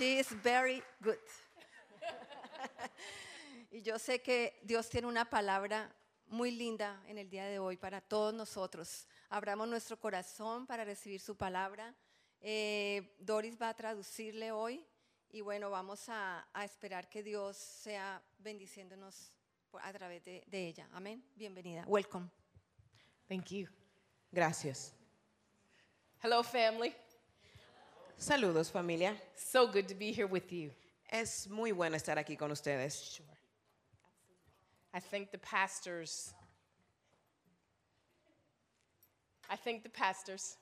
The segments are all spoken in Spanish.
She is very good. y yo sé que Dios tiene una palabra muy linda en el día de hoy para todos nosotros. Abramos nuestro corazón para recibir su palabra. Eh, Doris va a traducirle hoy y bueno, vamos a, a esperar que Dios sea bendiciéndonos por- a través de, de ella. Amén. Bienvenida. Welcome. Thank you. Gracias. Hello, family. Saludos familia. So good to be here with you. Es muy bueno estar aquí con ustedes. Sure. I thank the pastors. I thank the pastors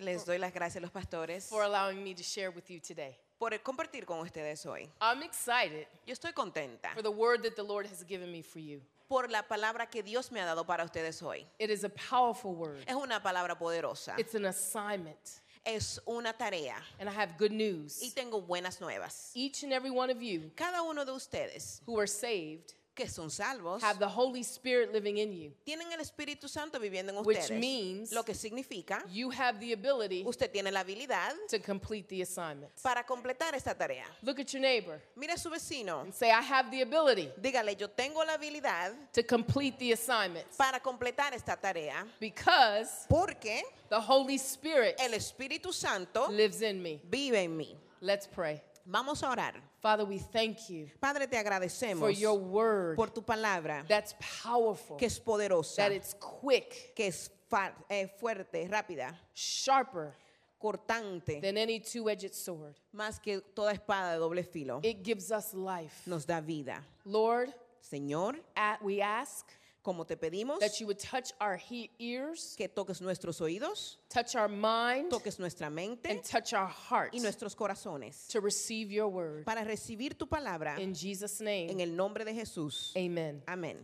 Les doy las gracias a los pastores for allowing me to share with you today. por compartir con ustedes hoy. I'm excited Yo estoy contenta for the word that the Lord has given me for you. por la palabra que Dios me ha dado para ustedes hoy. It is a powerful word. Es una palabra poderosa. It's an assignment. Es una tarea And I have good news. y tengo buenas nuevas. Each and every one of you Cada uno de ustedes who are saved que son salvos have the Holy Spirit living in you, tienen el Espíritu Santo viviendo en Which ustedes. means- Lo que significa, you have the ability usted tiene la habilidad to complete the assignment. para completar esta tarea. Look at your neighbor Mire a su vecino. and say, I have the ability Dígale, yo tengo la habilidad to complete the assignment para completar esta tarea because porque the Holy Spirit el Espíritu Santo lives in me. vive en mí. Let's pray. Vamos a orar. Father, we thank you Padre, te for agradecemos your word por tu palabra that's powerful, que es poderosa, that it's quick, que es eh, fuerte, rápida, sharper cortante, than any two edged sword. más que toda espada de doble filo. It gives us life. Nos da vida. Lord, Señor, at, we ask como te pedimos that you would touch our he- ears, que toques nuestros oídos, touch our mind, toques nuestra mente and touch our hearts y nuestros corazones to receive your word. para recibir tu palabra In Jesus' en name, el nombre de Jesús. amen. Amén.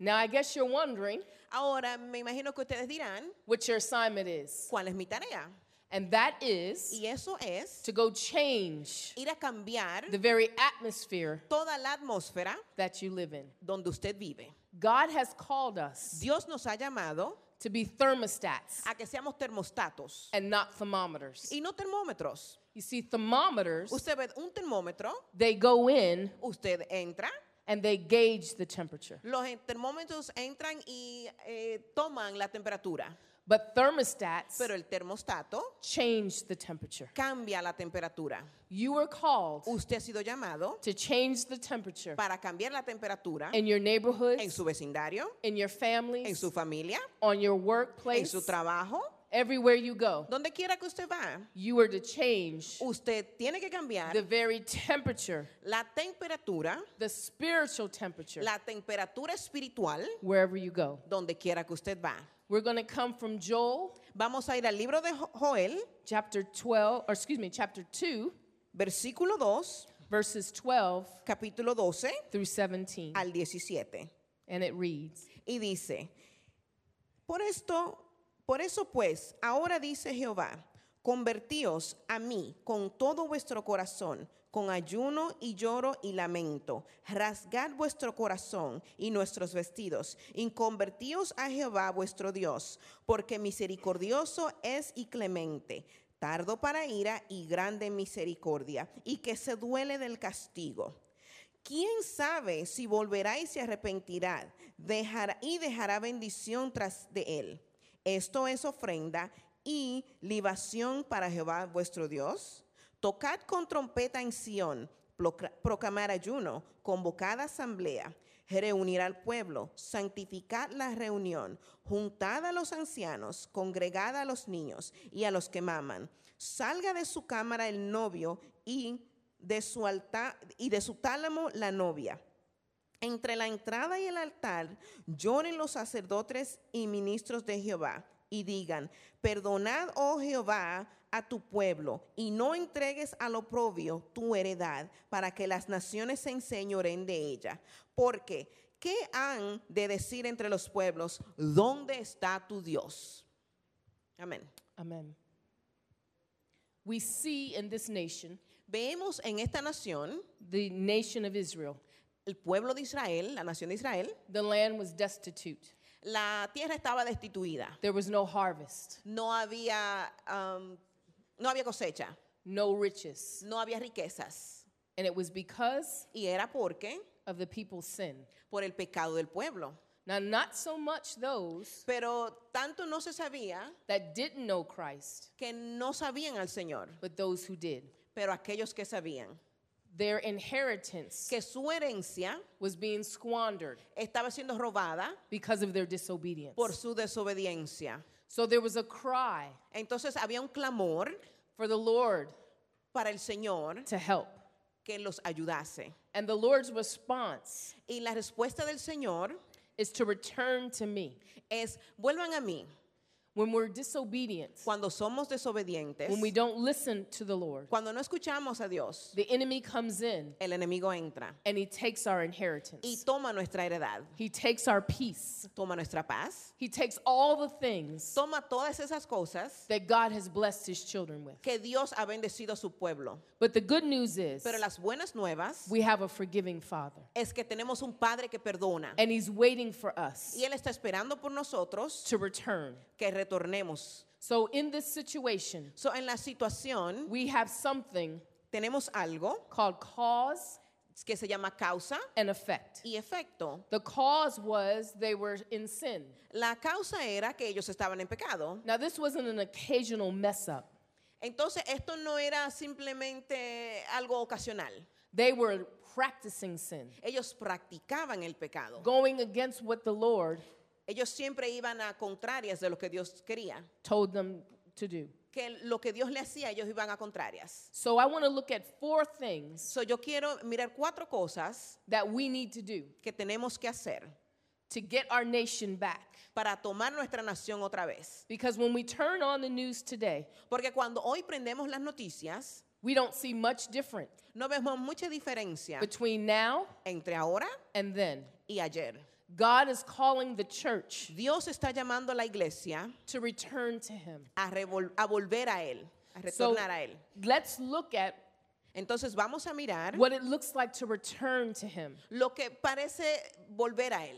Now, I guess you're wondering Ahora me imagino que ustedes dirán, what your assignment is. ¿cuál es mi tarea? And that is Y eso es to go change ir a cambiar the very atmosphere toda la atmósfera that you live in. donde usted vive. God has called us Dios nos ha llamado to be thermostats a que seamos termostatos and not thermometers. y no termómetros. You see, thermometers, Usted ve un termómetro, they go in usted entra, and they gauge the temperature. los termómetros entran y eh, toman la temperatura, But thermostats pero el termostato change the temperature. cambia la temperatura. You were called Usted ha sido llamado to change the temperature para cambiar la temperatura in your en neighborhoods, su vecindario, in your en families, su familia, on your en workplace, su trabajo, everywhere you go. donde quiera que usted va. You are to change Usted tiene que cambiar the very temperature, la temperatura, the spiritual temperature, la temperatura espiritual, wherever you go. donde quiera que usted va. We're going to come from Joel Vamos a ir al libro de Jo- Joel, chapter 12, or excuse me, chapter 2, versículo 2, verses 12 capítulo 12 through 17. al 17. And it reads Y dice, por esto, por eso pues, ahora dice Jehová, convertíos a mí con todo vuestro corazón, con ayuno y lloro y lamento. Rasgad vuestro corazón y nuestros vestidos, y convertíos a Jehová vuestro Dios, porque misericordioso es y clemente, tardo para ira y grande misericordia, y que se duele del castigo. ¿Quién sabe si volverá y se arrepentirá y dejará bendición tras de él? Esto es ofrenda y libación para Jehová vuestro Dios. Tocad con trompeta en Sión, procla- proclamar ayuno, convocad asamblea, reunir al pueblo, santificad la reunión, juntad a los ancianos, congregad a los niños y a los que maman. Salga de su cámara el novio y de su altar y de su tálamo la novia. Entre la entrada y el altar lloren los sacerdotes y ministros de Jehová y digan, perdonad, oh Jehová, a tu pueblo y no entregues al oprobio tu heredad para que las naciones se enseñoren de ella. Porque, ¿qué han de decir entre los pueblos? ¿Dónde está tu Dios? Amén. Amen. We see in this nation, Vemos en esta nación, the nation of Israel, el pueblo de Israel, la nación de Israel, the land was destitute. la tierra estaba destituida. There was no harvest. no había, um, no había cosecha. no riches. no había riquezas. And it was because Y era porque of the people's sin. por el pecado del pueblo. Now, not so much those Pero tanto no se sabía that didn't know Christ, que no sabían al Señor, but those who did. pero aquellos que sabían Their inheritance que su herencia was being squandered estaba siendo robada because of their disobedience. por su desobediencia. So there was a cry Entonces había un clamor for the Lord para el Señor to help. que los ayudase. And the Lord's response Y la respuesta del Señor is to return to me. es, vuelvan a mí. When we're disobedient, Cuando somos desobedientes, when we don't listen to the Lord, cuando no escuchamos a Dios, the enemy comes in el enemigo entra and he takes our inheritance, y toma nuestra heredad, He takes our peace. toma nuestra paz, He takes all the things toma todas esas cosas that God has blessed his children with. que Dios ha bendecido a su pueblo. But the good news is Pero las buenas nuevas we have a forgiving Father, es que tenemos un Padre que perdona and he's waiting for us y Él está esperando por nosotros to return. que retornemos. So in this situation, So, en la situación we have something tenemos algo called cause que se llama causa and effect. y efecto. The cause was they were in sin. La causa era que ellos estaban en pecado. Now, this wasn't an occasional mess up. Entonces, esto no era simplemente algo ocasional. They were practicing sin, Ellos practicaban el pecado. going against what the Lord Ellos siempre iban a contrarias de lo que Dios quería. told them to do. Que lo que Dios le hacía, ellos iban a contrarias. So, I want to look at four things So, yo quiero mirar cuatro cosas that we need to do que tenemos que hacer to get our nation back. para tomar nuestra nación otra vez. Because when we turn on the news today, Porque cuando hoy prendemos las noticias, we don't see much different no vemos mucha diferencia between now entre ahora and then. y ayer. God is calling the church Dios está llamando a la iglesia to return to Him. a, revol- a volver a Él, a So retornar a Él. let's look at Entonces vamos a mirar what it looks like to return to Him. lo que parece volver a Él.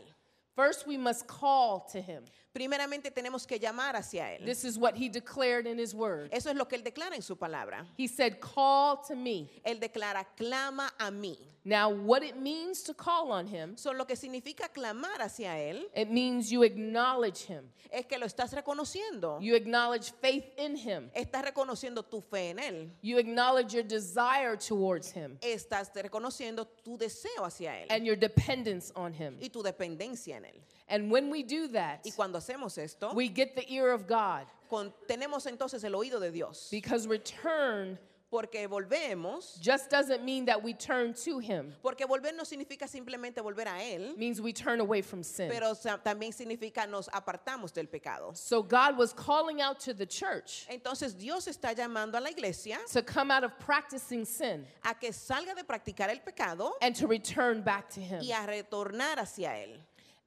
First, we must call to Him. Primeramente tenemos que llamar hacia Él. This is what He declared in His word. Eso es lo que Él declara en su palabra. He said, Call to me. Él declara, clama a mí. Now, what it means to call on Him, So, lo que significa clamar hacia Él it means you acknowledge Him, es que lo estás reconociendo. you acknowledge faith in Him, Estás reconociendo tu fe en Él. you acknowledge your desire towards Him, Estás reconociendo tu deseo hacia Él and your dependence on Him. y tu dependencia en Él. And when we do that, Y cuando hacemos esto, we get the ear of God con- tenemos entonces el oído de Dios. because return Porque volvemos, just doesn't mean that we turn to Him, porque volver no significa simplemente volver a Él, means we turn away from sin. pero también significa nos apartamos del pecado. So God was calling out to the church Entonces Dios está llamando a la iglesia to come out of practicing sin a que salga de practicar el pecado and to return back to Him. y a retornar hacia Él.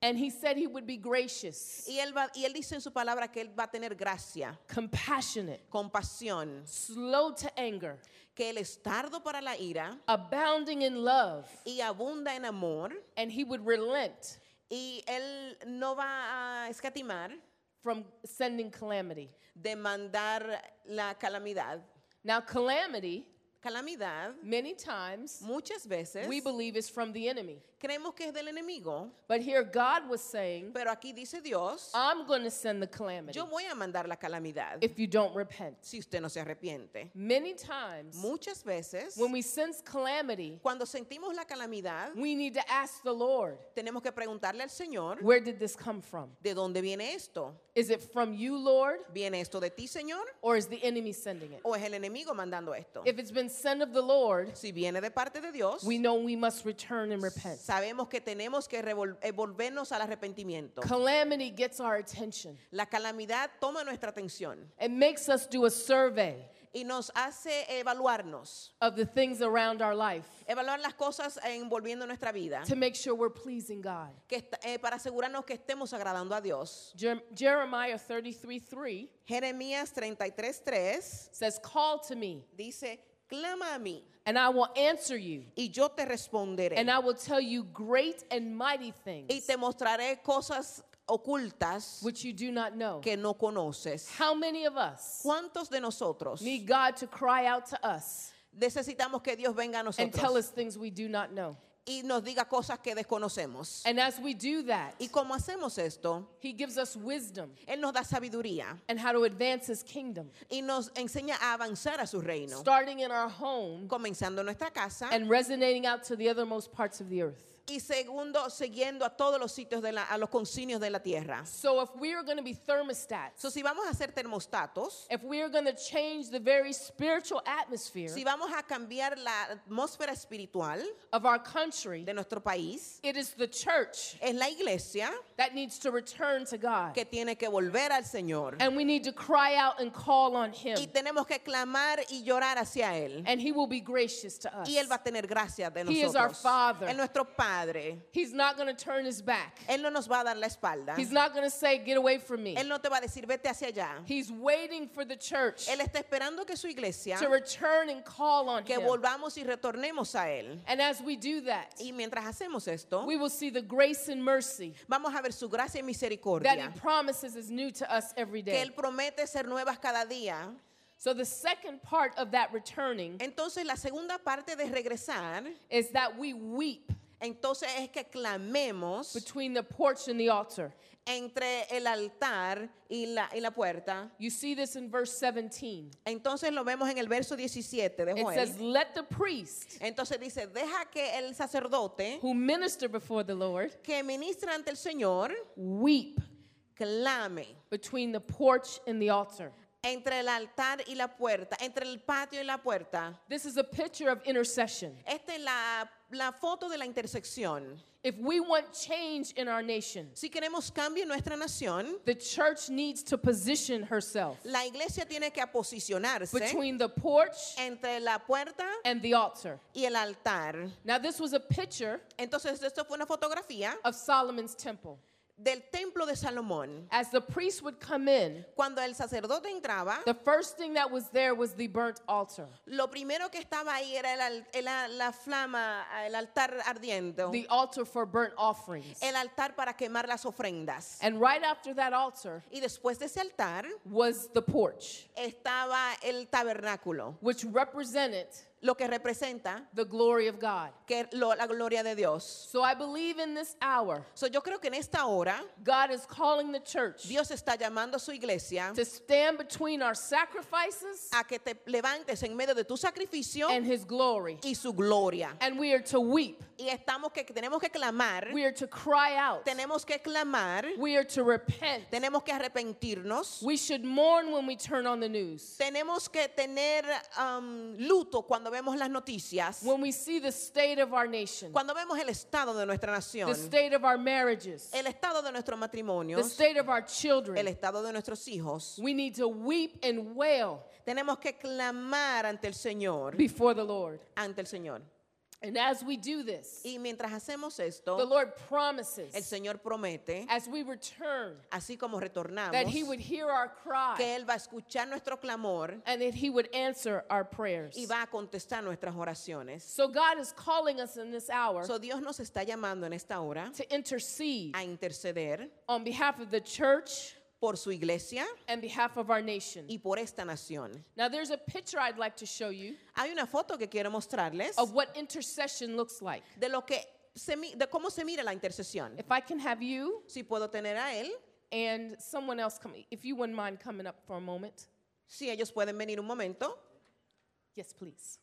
And He said He would be gracious, Y él, va, y él dice en su palabra que Él va a tener gracia, compassionate, compasión, slow to anger, que Él es tardo para la ira abounding in love, y abunda en amor. and He would relent Y Él no va a escatimar from sending calamity. de mandar la calamidad. Now, calamity, Calamidad, many times, muchas veces, we believe is from the enemy. creemos que es del enemigo, But here God was saying, pero aquí dice Dios, I'm going to send the calamity yo voy a mandar la calamidad if you don't repent. si usted no se arrepiente. Many times, Muchas veces, when we sense calamity, cuando sentimos la calamidad, we need to ask the Lord, tenemos que preguntarle al Señor, where did this come from? ¿de dónde viene esto? Is it from you, Lord, ¿Viene esto de ti, Señor? or is the enemy sending it? ¿O es el enemigo mandando esto? If it's been sent of the Lord, Si viene de parte de Dios, we know we must return and repent. sabemos que tenemos que eh, volvernos al arrepentimiento. Calamity gets our attention. La calamidad toma nuestra atención It makes us do a survey y nos hace evaluarnos, of the things around our life evaluar las cosas envolviendo nuestra vida, to make sure we're pleasing God. que eh, para asegurarnos que estemos agradando a Dios. Jer- Jeremiah 33 3 Jeremías 33:3 says, Call to me, dice, clama a mí and I will answer you, y yo te responderé and I will tell you great and mighty things. y te mostraré cosas ocultas which you do not know. que no conoces. How many of us ¿Cuántos de nosotros need God to cry out to us necesitamos que Dios venga a and tell us things we do not know? Y nos diga cosas que desconocemos? And as we do that, Y como hacemos esto, He gives us wisdom. Él nos da sabiduría. And how to advance His kingdom, y nos enseña a avanzar a su reino, starting in our home comenzando en nuestra casa. and resonating out to the othermost parts of the earth. Y segundo, siguiendo a todos los sitios de la, a los concinios de la tierra. So if we are going to be thermostats, So, si vamos a ser termostatos, if we are going to change the very spiritual atmosphere si vamos a cambiar la atmósfera espiritual of our country, de nuestro país, it is the church es la iglesia that needs to return to God. que tiene que volver al Señor. And we need to cry out and call on Him. Y tenemos que clamar y llorar hacia Él. And He will be gracious to us. Y Él va a tener gracia de He is our nosotros. Father. Es nuestro Padre. He's not going to turn His back. Él no nos va a dar la espalda. He's not going to say, Get away from me. Él no te va a decir, vete hacia allá. He's waiting for the church Él está esperando que su iglesia, to return and call on que Him. volvamos y retornemos a Él. And as we do that, Y mientras hacemos esto, we will see the grace and mercy vamos a ver su gracia y that misericordia. He promises is new to us every Que day. Él promete ser nuevas cada día. So, the second part of that returning Entonces la segunda parte de regresar, is that we weep entonces es que clamemos between the porch and the altar. entre el altar y la, y la puerta. You see this in verse 17. Entonces lo vemos en el verso 17 de It says. Let the priest Entonces dice, deja que el sacerdote who minister before the Lord que ministra ante el Señor weep clame between the porch and the altar. entre el altar y la puerta, entre el patio y la puerta. This is a picture of intercession. Esta es la, la foto de la intersección. If we want change in our nation, Si queremos cambio en nuestra nación, the church needs to position herself la iglesia tiene que posicionarse between the porch entre la puerta and the altar. y el altar. Now, this was a picture Entonces esto fue una fotografía of Solomon's temple. Del templo de Salomón. As the priest would come in, Cuando el sacerdote entraba, the first thing that was there was the burnt altar, lo primero que estaba ahí era el el- la flama, el altar ardiendo, the altar for burnt offerings. el altar para quemar las ofrendas. And right after that altar Y después de ese altar was the porch, estaba el tabernáculo, which represented lo que representa the glory of God. que lo- la gloria de Dios. So I believe in this hour, So, yo creo que en esta hora God is calling the church Dios está llamando a su iglesia to stand between our sacrifices a que te levantes en medio de tu sacrificio and His glory. y su gloria. And we are to weep, Y estamos que tenemos que clamar, we are to cry out, tenemos que clamar, we are to repent. tenemos que arrepentirnos, We should mourn when we turn on the news. tenemos que tener um, luto cuando vemos las noticias, When we see the state of our nation, cuando vemos el estado de nuestra nación, the state of our marriages, el estado de nuestros the matrimonios, state of our el children, estado de nuestros hijos. we need to weep and wail Tenemos que clamar ante el Señor, before the Lord. ante el Señor. And as we do this, Y mientras hacemos the esto, Lord el Señor promete, as we return así como retornamos, that He would hear our cry que Él va a escuchar nuestro clamor and that He would answer our prayers. y va a contestar nuestras oraciones. So God is calling us in this hour So Dios nos está llamando en esta hora to intercede a interceder on behalf of the church por su iglesia and behalf of our nation. y por esta nación. Now, there's a picture I'd like to show you Hay una foto que quiero mostrarles of what intercession looks like. de lo que se mi- de cómo se mira la intercesión. If I can have you Si puedo tener a él, and someone else come, if you wouldn't mind coming up for a moment. si ellos pueden venir un momento. Yes, please.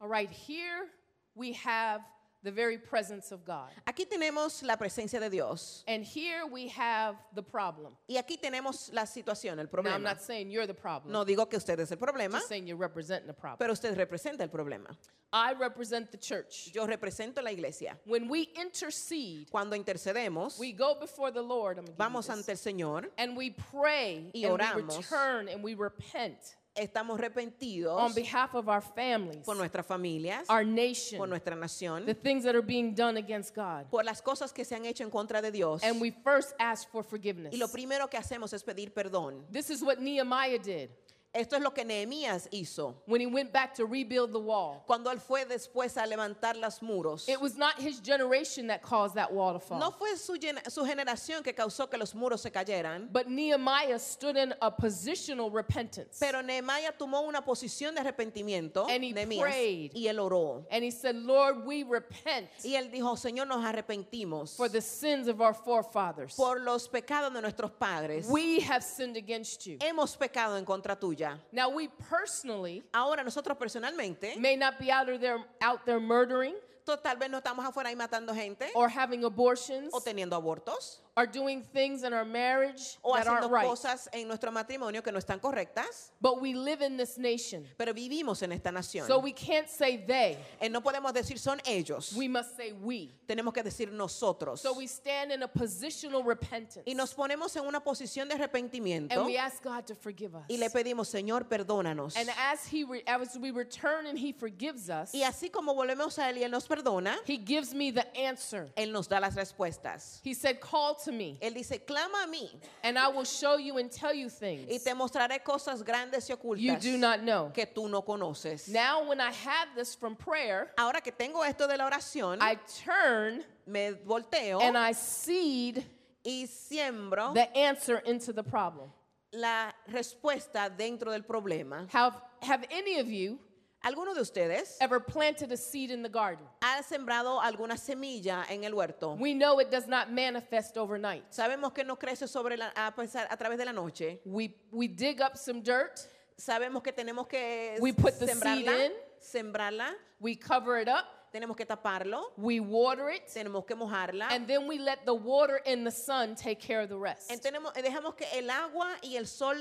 All right, here we have the very presence of God. Aquí tenemos la presencia de Dios And here we have the problem. y aquí tenemos la situación, el Now, I'm problema. not saying you're the problem. No digo que usted es el problema, just saying you're representing the problem. pero usted representa el problema. I represent the church. Yo represento la iglesia. When we intercede, Cuando intercedemos, we go before the Lord I'm gonna give you vamos this, ante el Señor, and we pray y and we oramos. return and we repent estamos arrepentidos on behalf of our families, por nuestras familias, our nation, por nuestra nación, the things that are being done against God. por las cosas que se han hecho en contra de Dios. And we first ask for forgiveness. Y lo primero que hacemos es pedir perdón. This is what Nehemiah did. Esto es lo que Nehemías hizo when he went back to rebuild the wall. cuando él fue después a levantar los muros. It was not his generation that caused that wall to fall. No fue su, gen- su generación que causó que los muros se cayeran, But Nehemiah stood in a positional repentance. pero Nehemías tomó una posición de arrepentimiento And he prayed. y él oró. And he said, Lord, we repent Y él dijo, Señor, nos arrepentimos for the sins of our forefathers. por los pecados de nuestros padres. We have sinned against you. Hemos pecado en contra tuya. Now, we personally Ahora nosotros personalmente, may not be out, there, out there murdering tal vez no estamos afuera ahí matando gente or having abortions o teniendo abortos or doing things in our marriage o that aren't haciendo right. cosas en nuestro matrimonio que no están correctas, But we live in this nation. pero vivimos en esta nación. So we can't say they. Eh, no podemos decir son ellos, We must say we. tenemos que decir nosotros. So we stand in a positional repentance. Y nos ponemos en una posición de arrepentimiento And we ask God to forgive us. y le pedimos, Señor, perdónanos. And as he re- as we return and he forgives us, Y así como volvemos a Él y Él nos perdona, he gives me the answer. Él nos da las respuestas. He said, "Call to me, Él dice, clama a mí and I will show you and tell you y things te mostraré cosas grandes y you ocultas do not know." que tú no conoces. Now when I have this from prayer, Ahora que tengo esto de la oración, I turn me volteo and I seed y siembro the answer into the problem. la respuesta dentro del problema. Have have any of you ¿Alguno de ustedes ever planted a seed in the garden? ha sembrado alguna semilla en el huerto? We know it does not manifest overnight. Sabemos que no crece sobre la, a, pesar- a través de la noche. We we dig up some dirt, Sabemos que tenemos que We put the seed sembrarla, in. sembrarla, we cover it up, tenemos que taparlo, we water it, tenemos que mojarla. and then we let the water and the sun take care of the rest. En- tenemos- dejamos que el agua y el sol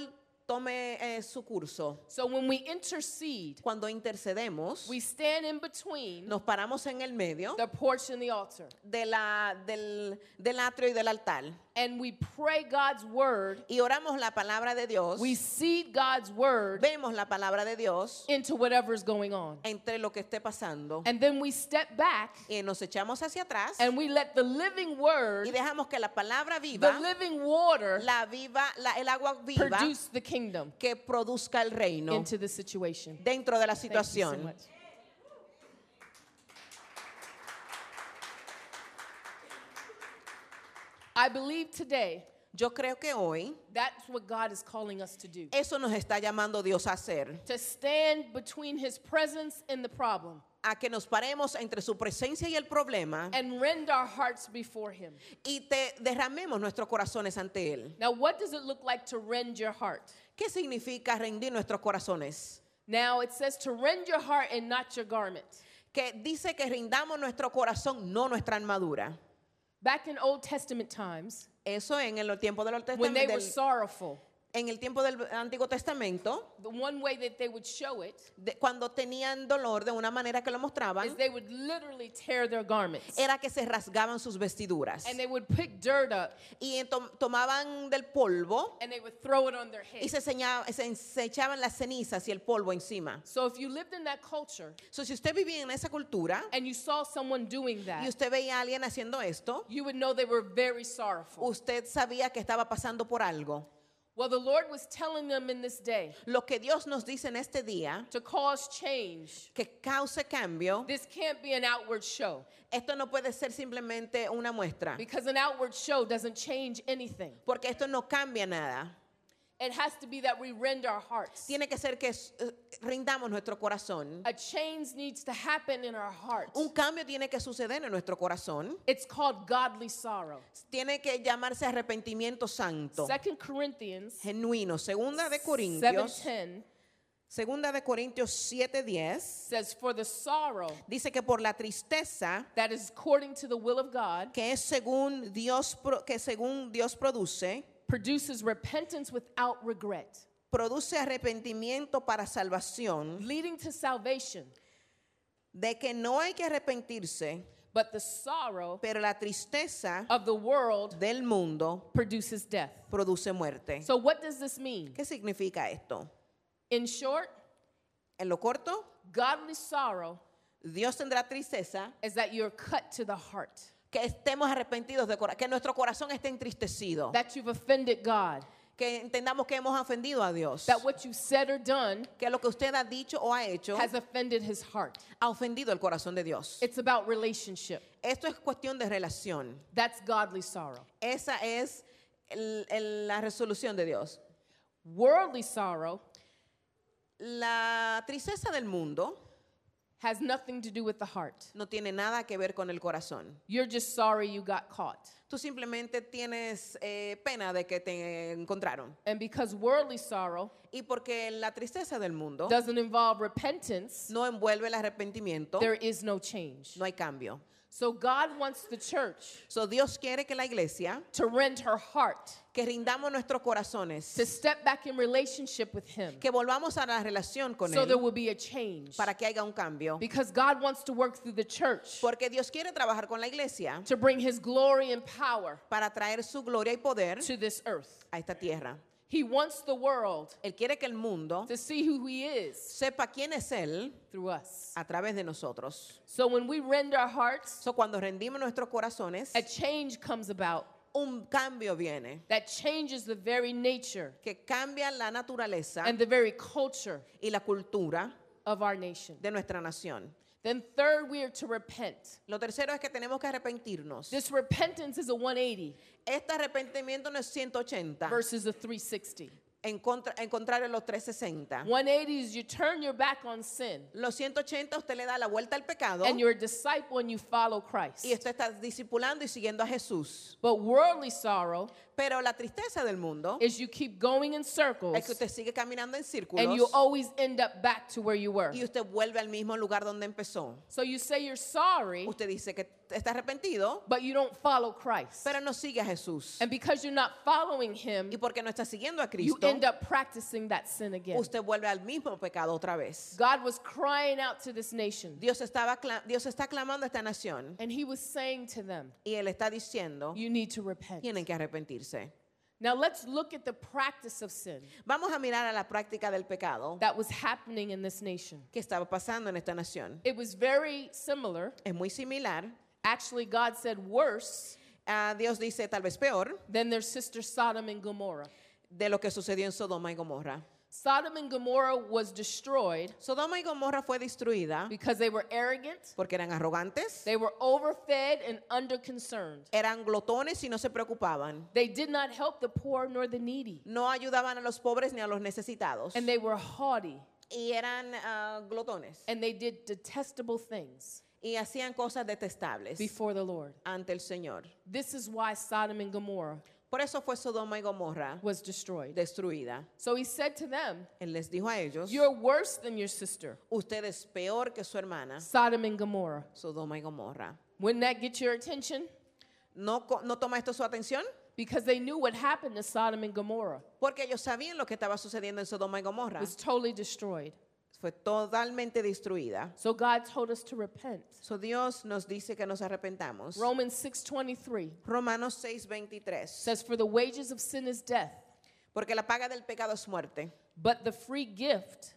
tome eh, su curso. So when we intercede, Cuando intercedemos, we stand in between nos paramos en el medio the porch and the altar, de la, del, del atrio y del altar and we pray God's word. y oramos la palabra de Dios. We seed God's word Vemos la palabra de Dios into whatever's going on. entre lo que esté pasando And then we step back y nos echamos hacia atrás and we let the living word, y dejamos que la palabra the viva, living water, la viva, la- el agua viva produce the kingdom que produzca el reino into the situation. dentro de la situación. I believe today Yo creo que hoy that's what God is calling us to do. eso nos está llamando Dios a hacer, To stand between his presence and the problem a que nos paremos entre su presencia y el problema and rend our hearts before him. y te derramemos nuestros corazones ante Él. Now, what does it look like to rend your heart? ¿Qué significa rendir nuestros corazones? Now, it says to rend your heart and not your garment. Que dice que rindamos nuestro corazón, no nuestra armadura. Back in Old Testament times, Eso en el tiempo del, Old when they were sorrowful, en el tiempo del Antiguo Testamento, the one way that they would show it de- cuando tenían dolor de una manera que lo is mostraban, they would literally tear their garments era que se rasgaban sus vestiduras and they would pick dirt up y tomaban del polvo and they would throw it on their y head. se, seña- se, se echaban las cenizas y el polvo encima. So if you lived in that culture So, si usted vivía en esa cultura and you saw someone doing y that, usted veía a alguien haciendo esto, you would know they were very sorrowful. usted sabía que estaba pasando por algo. Well, the Lord was telling them in this day Lo que Dios nos dice en este día, to cause change. que cause cambio, This can't be an outward show esto no puede ser simplemente una muestra, because an outward show doesn't change anything. porque esto no cambia nada. It has to be that we rend our hearts. Tiene que ser que eh, rindamos nuestro corazón. A change needs to happen in our hearts. Un cambio tiene que suceder en nuestro corazón. It's called godly sorrow. Tiene que llamarse arrepentimiento santo, Second Corinthians genuino. Segunda de Corintios, 7:10 segunda de Corintios 7:10 says, "For the sorrow dice que por la tristeza that is according to the will of God que es según Dios que según Dios produce, produces repentance without regret, produce arrepentimiento para salvación, leading to salvation. de que no hay que arrepentirse, But the sorrow pero la tristeza of the world del mundo produces death." produce muerte. So what does this mean? ¿Qué significa esto? In short, En lo corto, godly sorrow Dios tendrá tristeza, is that you're cut to the heart, que estemos arrepentidos de corazón, que nuestro corazón esté entristecido, that you've offended God, que entendamos que hemos ofendido a Dios, that what you said or done que lo que usted ha dicho o ha hecho has offended his heart. ha ofendido el corazón de Dios. It's about relationship. Esto es cuestión de relación. That's godly sorrow. Esa es el- el- la resolución de Dios. Worldly sorrow La tristeza del mundo has nothing to do with the heart. no tiene nada que ver con el corazón. You're just sorry you got caught. Tú simplemente tienes eh, pena de que te encontraron. And because worldly sorrow Y porque la tristeza del mundo doesn't involve repentance, no envuelve el arrepentimiento, there is no change. no hay cambio. So God wants the church So Dios quiere que la iglesia, to rend her heart, que rindamos nuestros corazones, to step back in relationship with Him, que volvamos a la relación con so there Él will be a change. para que haya un cambio. Because God wants to work through the church Porque Dios quiere trabajar con la iglesia to bring His glory and power para traer su gloria y poder to this earth. a esta tierra. He wants the world Él quiere que el mundo to see who He is sepa quién es Él through us. a través de nosotros. So when we rend our hearts, So, cuando rendimos nuestros corazones, a change comes about un cambio viene that changes the very nature que cambia la naturaleza and the very culture y la cultura of our nation. de nuestra nación. Then, third, we are to repent. Lo tercero es que tenemos que arrepentirnos. This repentance is a 180 Este arrepentimiento no es 180, versus a 360. en, contra, en contrario a los 360. 180 is you turn your back on sin Los 180 usted le da la vuelta al pecado and you're a disciple and you follow Christ. y usted está discipulando y siguiendo a Jesús. But worldly sorrow Pero la tristeza del mundo is you keep going in circles es que usted sigue caminando en and círculos you always end up back to where you were. y usted vuelve al mismo lugar donde empezó. So you say you're sorry, Usted dice que está arrepentido, but you don't follow Christ. pero no sigue a Jesús. And because you're not following him, Y porque no está siguiendo a you Cristo, end up practicing that sin again. usted vuelve al mismo pecado otra vez. God was crying out to this nation, Dios, estaba, Dios está clamando a esta nación and He was saying to them, y Él está diciendo, You need to repent. tienen que arrepentirse. Now let's look at the practice of sin Vamos a mirar a la práctica del pecado that was happening in this nation. que estaba pasando en esta nación. It was very similar. Es muy similar. Actually, God said worse Ah, Dios dice tal vez peor than their sister Sodom and Gomorrah. de lo que sucedió en Sodoma y Gomorra. Sodom and Gomorrah was destroyed Sodoma y Gomorra fue destruida because they were arrogant, porque eran arrogantes, they were overfed and underconcerned. eran glotones y no se preocupaban. They did not help the poor nor the needy, No ayudaban a los pobres ni a los necesitados. and they were haughty, Y eran ah, glotones. and they did detestable things Y hacían cosas detestables before the Lord. ante el Señor. This is why Sodom and Gomorrah Por eso fue Sodoma y Gomorra was destroyed. destruida. So he said to them, Él les dijo a ellos, You're worse than your sister, usted es peor que su hermana, Sodom and Gomorrah. Sodoma y Gomorra. Wouldn't that get your attention? ¿No, co- ¿No toma esto su atención? Because they knew what happened to Sodom and Gomorrah. Porque ellos sabían lo que estaba sucediendo en Sodoma y It Gomorra. was totally destroyed. Fue totalmente destruida. So God told us to repent. So Dios nos dice que nos arrepentamos. Romans 6:23 Romanos 6:23. says for the wages of sin is death, Porque la paga del pecado es muerte, but the free gift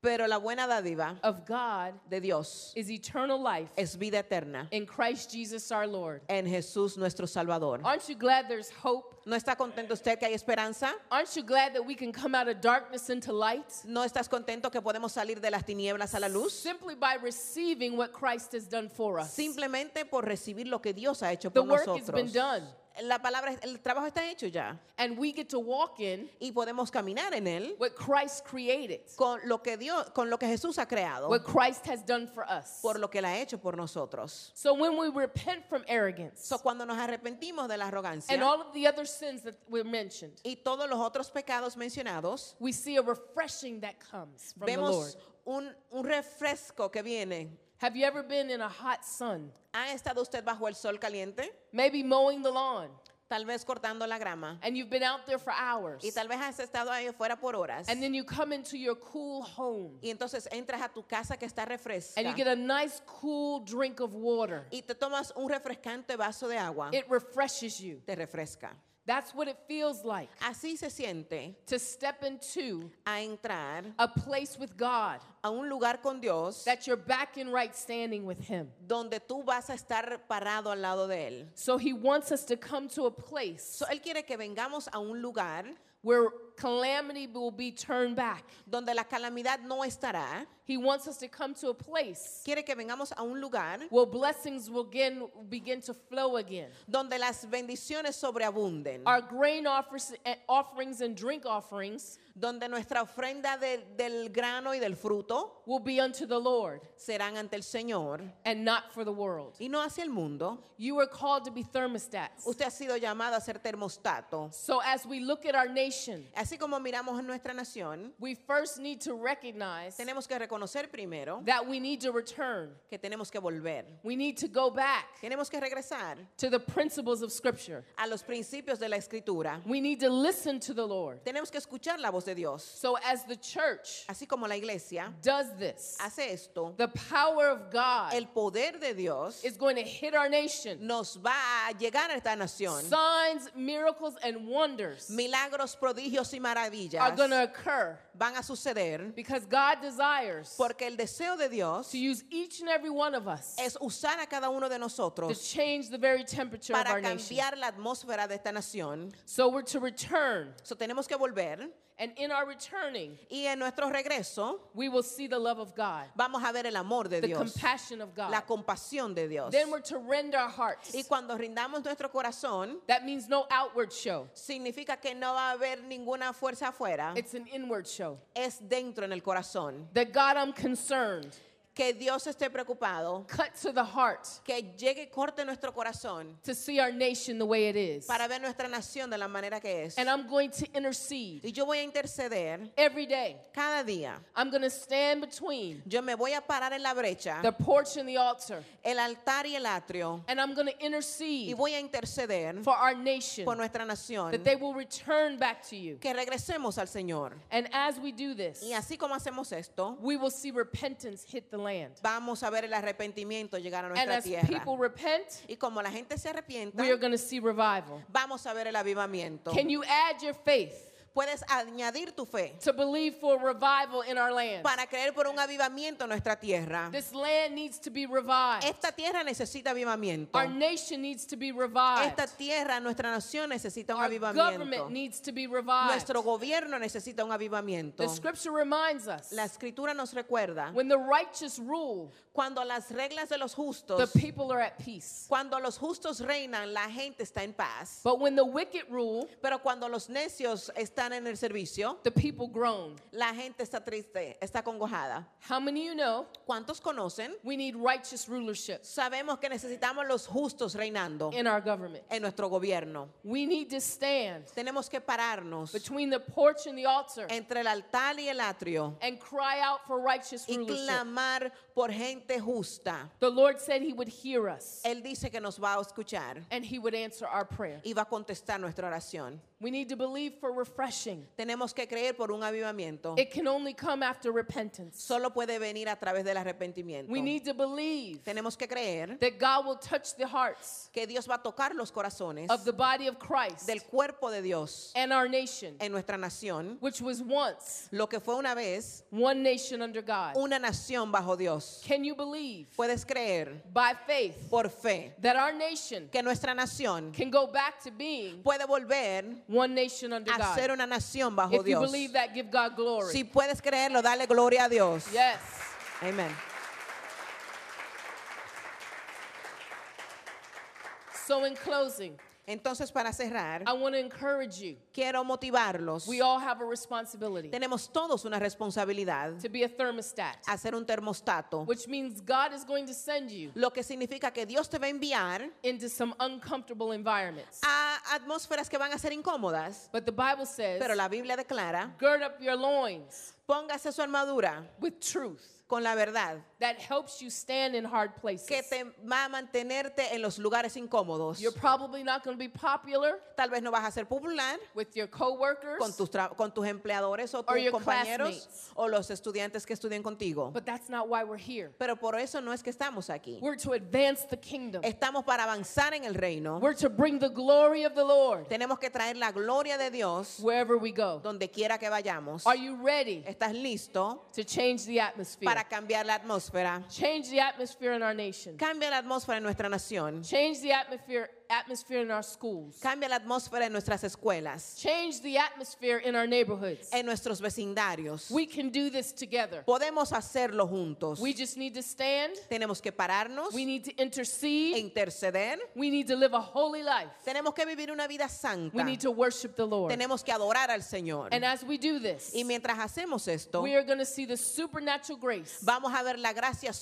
pero la buena dádiva of God de Dios is eternal life es vida eterna in Christ Jesus our Lord. en Jesús nuestro Salvador. Aren't you glad there's hope? ¿No está contento usted que hay esperanza? Aren't you glad that we can come out of darkness into light ¿No estás contento que podemos salir de las tinieblas a la luz? simply by receiving what Christ has done for us? Simplemente por recibir lo que Dios ha hecho The por work has been nosotros. done, La palabra, el trabajo está hecho ya and we get to walk in y podemos caminar en él what Christ created, con lo que Dios, con lo que Jesús ha creado, what Christ has done for us. por lo que él ha hecho por nosotros. So when we repent from arrogance So, cuando nos arrepentimos de la arrogancia and all of the other sins that were mentioned, y todos los otros pecados mencionados, we see a refreshing that comes from the Lord. vemos un, un refresco que viene. Have you ever been in a hot sun? ¿Ha estado usted bajo el sol caliente? Maybe mowing the lawn, Tal vez cortando la grama. and you've been out there for hours. Y tal vez has estado ahí afuera por horas. And then you come into your cool home Y entonces entras a tu casa que está refresca. and you get a nice cool drink of water. Y te tomas un refrescante vaso de agua. It refreshes you. Te refresca. That's what it feels like Así se siente to step into a entrar a place with God a un lugar con Dios that you're back in right standing with Him. donde tú vas a estar parado al lado de Él. So He wants us to come to a place So, él quiere que vengamos a un lugar where calamity will be turned back. donde la calamidad no estará. He wants us to come to a place Quiere que vengamos a un lugar where blessings will again begin to flow again. donde las bendiciones sobreabunden. Our grain offers, eh, offerings and drink offerings donde nuestra ofrenda de- del grano y del fruto will be unto the Lord serán ante el Señor and not for the world. y no hacia el mundo. You are called to be thermostats. Usted ha sido llamado a ser termostato. So as we look at our nation, Así como miramos en nuestra nación, we first need to recognize tenemos que reconocer primero that we need to return. que tenemos que volver. We need to go back Tenemos que regresar to the principles of Scripture. a los principios de la escritura. We need to listen to the Lord. Tenemos que escuchar la voz de Dios. So as the church Así como la iglesia does this, hace esto, the power of God el poder de Dios is going to hit our nation. nos va a llegar a esta nación. Signs, miracles, and wonders Milagros, prodigios y are maravillas going to occur van a suceder because God desires porque el deseo de Dios to use each and every one of us es usar a cada uno de to nosotros change the very temperature of para our nation. cambiar la atmósfera de esta nación. So we're to return, So, tenemos que volver and in our returning, y en nuestro regreso we will see the love of God, vamos a ver el amor de the Dios, compassion of God. la compasión de Dios. Then we're to rend our hearts. Y cuando rindamos nuestro corazón, That means no outward show. significa que no va a haber ninguna fuerza afuera, It's an inward show. es dentro en el corazón. That God, I'm concerned. Que Dios esté preocupado, Cut to the heart que llegue y corte nuestro corazón to see our nation the way it is. para ver nuestra nación de la manera que es. And I'm going to intercede Y yo voy a interceder every day. cada día. I'm going to stand between Yo me voy a parar en la brecha, the porch and the altar. el altar y el atrio, And I'm going to y intercede voy a interceder for our nation por nuestra nación, that they will return back to you. que regresemos al Señor. And as we do this, Y así como hacemos esto, we will see repentance hit the land. vamos a ver el arrepentimiento llegar a And nuestra as tierra. people repent, Y como la gente se arrepienta, we are going to see revival. vamos a ver el avivamiento. Can you add your faith Puedes añadir tu fe to believe for revival in our land? para creer por un avivamiento en nuestra tierra. This land needs to be revived. Esta tierra necesita avivamiento. Our nation needs to be revived. Esta tierra, nuestra nación necesita un Our avivamiento. government needs to be revived. Nuestro gobierno necesita un avivamiento. The scripture reminds us La escritura nos recuerda when the righteous rule, cuando las reglas de los the justos, people are at peace. cuando los justos reinan, la gente está en paz. But when the wicked rule, Pero cuando los necios están en el servicio, the people groan. la gente está triste, está congojada. How many you know ¿Cuántos conocen? we need righteous rulership Sabemos que necesitamos los justos reinando in our government? en nuestro gobierno. We need to stand Tenemos que pararnos between the porch and the altar entre el altar y el atrio and cry out for righteous y rulership. clamar por gente justa. The Lord said he would hear us Él dice que nos va a escuchar and he would answer our prayer. y va a contestar nuestra oración. We need to believe for refreshing. Tenemos que creer por un avivamiento. It can only come after repentance. Solo puede venir a través del arrepentimiento. We need to believe Tenemos que creer that God will touch the hearts que Dios va a tocar los corazones of the body of Christ del cuerpo de Dios and our nation, en nuestra nación, which was once lo que fue una vez one nation under God. una nación bajo Dios. Can you believe Puedes creer by faith por fe that our nation que nuestra nación can go back to being puede volver one nation under a ser una nación bajo If you believe that, give God glory. Si puedes creerlo, dale gloria a Dios. Yes. Amén. So, in closing, Entonces, para cerrar, I want to encourage you. quiero motivarlos. We all have a responsibility Tenemos todos una responsabilidad to be a thermostat, a ser un termostato, which means God is going to send you lo que significa que Dios te va a enviar into some uncomfortable environments. a atmósferas que van a ser incómodas, But the Bible says, pero la Biblia declara, gird up your loins Póngase su armadura with truth con la verdad that helps you stand in hard places. que te va a mantenerte en los lugares incómodos. You're probably not going to be popular Tal vez no vas a ser popular with your coworkers, con tus, tra- con tus empleadores o Or tus your compañeros classmates. o los estudiantes que estudian contigo. but that's not why we're here. Pero por eso no es que estamos aquí. We're to advance the kingdom. Estamos para avanzar en el reino. We're to bring the glory of the Lord Tenemos que traer la gloria de Dios wherever we go. donde quiera que vayamos. Are you ready ¿Estás listo to change the atmosphere? para cambiar la atmósfera? Change the atmosphere in our nation. Cambia la atmósfera en nuestra nación. Change the atmosphere atmosphere in our schools. Cambia la atmósfera en nuestras escuelas, Change the atmosphere in our neighborhoods. en nuestros vecindarios. We can do this together. Podemos hacerlo juntos. We just need to stand. Tenemos que pararnos We need to e intercede. interceder. We need to live a holy life. Tenemos que vivir una vida santa. We need to worship the Lord. Tenemos que adorar al Señor. And as we do this, Y mientras hacemos esto, we are going to see the supernatural grace vamos a ver la gracia